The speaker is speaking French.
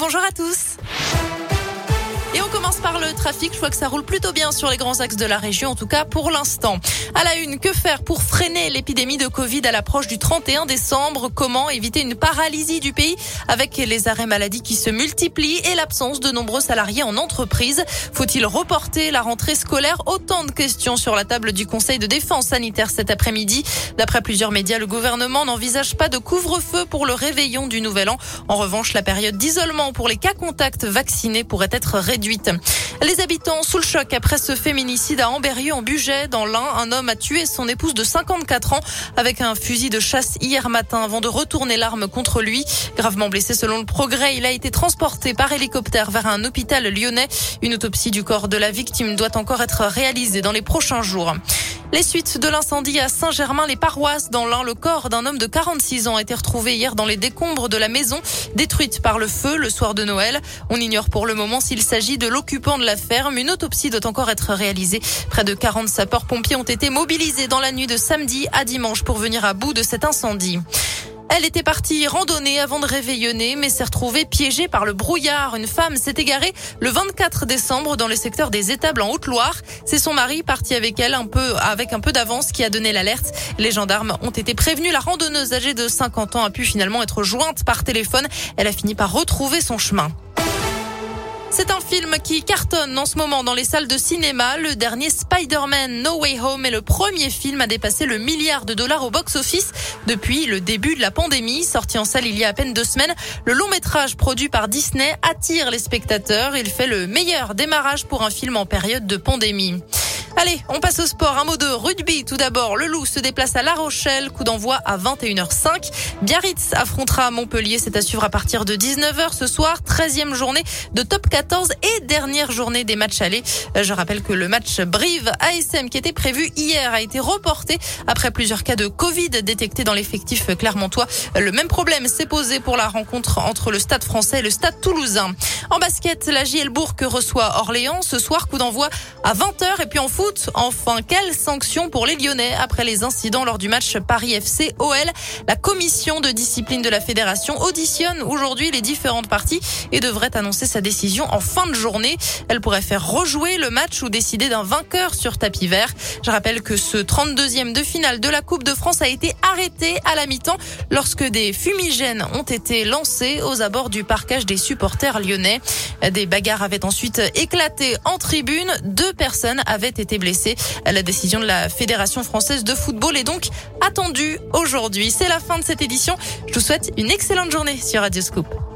bonjour à tous. Commence par le trafic. Je vois que ça roule plutôt bien sur les grands axes de la région, en tout cas pour l'instant. À la une, que faire pour freiner l'épidémie de Covid à l'approche du 31 décembre? Comment éviter une paralysie du pays avec les arrêts maladie qui se multiplient et l'absence de nombreux salariés en entreprise? Faut-il reporter la rentrée scolaire? Autant de questions sur la table du Conseil de défense sanitaire cet après-midi. D'après plusieurs médias, le gouvernement n'envisage pas de couvre-feu pour le réveillon du Nouvel An. En revanche, la période d'isolement pour les cas contacts vaccinés pourrait être réduite les habitants sous le choc après ce féminicide à Amberieu en Bugey. Dans l'Ain, un homme a tué son épouse de 54 ans avec un fusil de chasse hier matin avant de retourner l'arme contre lui. Gravement blessé selon le progrès, il a été transporté par hélicoptère vers un hôpital lyonnais. Une autopsie du corps de la victime doit encore être réalisée dans les prochains jours. Les suites de l'incendie à Saint-Germain-les-Paroisses dans l'Ain, le corps d'un homme de 46 ans a été retrouvé hier dans les décombres de la maison détruite par le feu le soir de Noël. On ignore pour le moment s'il s'agit de l'occupant de la ferme. Une autopsie doit encore être réalisée. Près de 40 sapeurs-pompiers ont été mobilisés dans la nuit de samedi à dimanche pour venir à bout de cet incendie. Elle était partie randonner avant de réveillonner, mais s'est retrouvée piégée par le brouillard. Une femme s'est égarée le 24 décembre dans le secteur des étables en Haute-Loire. C'est son mari parti avec elle un peu, avec un peu d'avance qui a donné l'alerte. Les gendarmes ont été prévenus. La randonneuse âgée de 50 ans a pu finalement être jointe par téléphone. Elle a fini par retrouver son chemin. C'est un film qui cartonne en ce moment dans les salles de cinéma. Le dernier Spider-Man No Way Home est le premier film à dépasser le milliard de dollars au box-office depuis le début de la pandémie. Sorti en salle il y a à peine deux semaines, le long métrage produit par Disney attire les spectateurs. Il fait le meilleur démarrage pour un film en période de pandémie. Allez, on passe au sport. Un mot de rugby. Tout d'abord, le Loup se déplace à La Rochelle. Coup d'envoi à 21h05. Biarritz affrontera Montpellier. C'est à suivre à partir de 19h ce soir. 13e journée de top 14 et dernière journée des matchs allés. Euh, je rappelle que le match Brive-ASM qui était prévu hier a été reporté après plusieurs cas de Covid détectés dans l'effectif clermontois. Le même problème s'est posé pour la rencontre entre le Stade français et le Stade toulousain. En basket, la JL Bourg reçoit Orléans. Ce soir, coup d'envoi à 20h. Et puis en foot, enfin, quelle sanction pour les Lyonnais après les incidents lors du match Paris FC OL La commission de discipline de la fédération auditionne aujourd'hui les différentes parties et devrait annoncer sa décision en fin de journée. Elle pourrait faire rejouer le match ou décider d'un vainqueur sur tapis vert. Je rappelle que ce 32e de finale de la Coupe de France a été arrêté à la mi-temps lorsque des fumigènes ont été lancés aux abords du parcage des supporters lyonnais. Des bagarres avaient ensuite éclaté en tribune. Deux personnes avaient été blessé. La décision de la Fédération française de football est donc attendue aujourd'hui. C'est la fin de cette édition. Je vous souhaite une excellente journée sur Radio Scoop.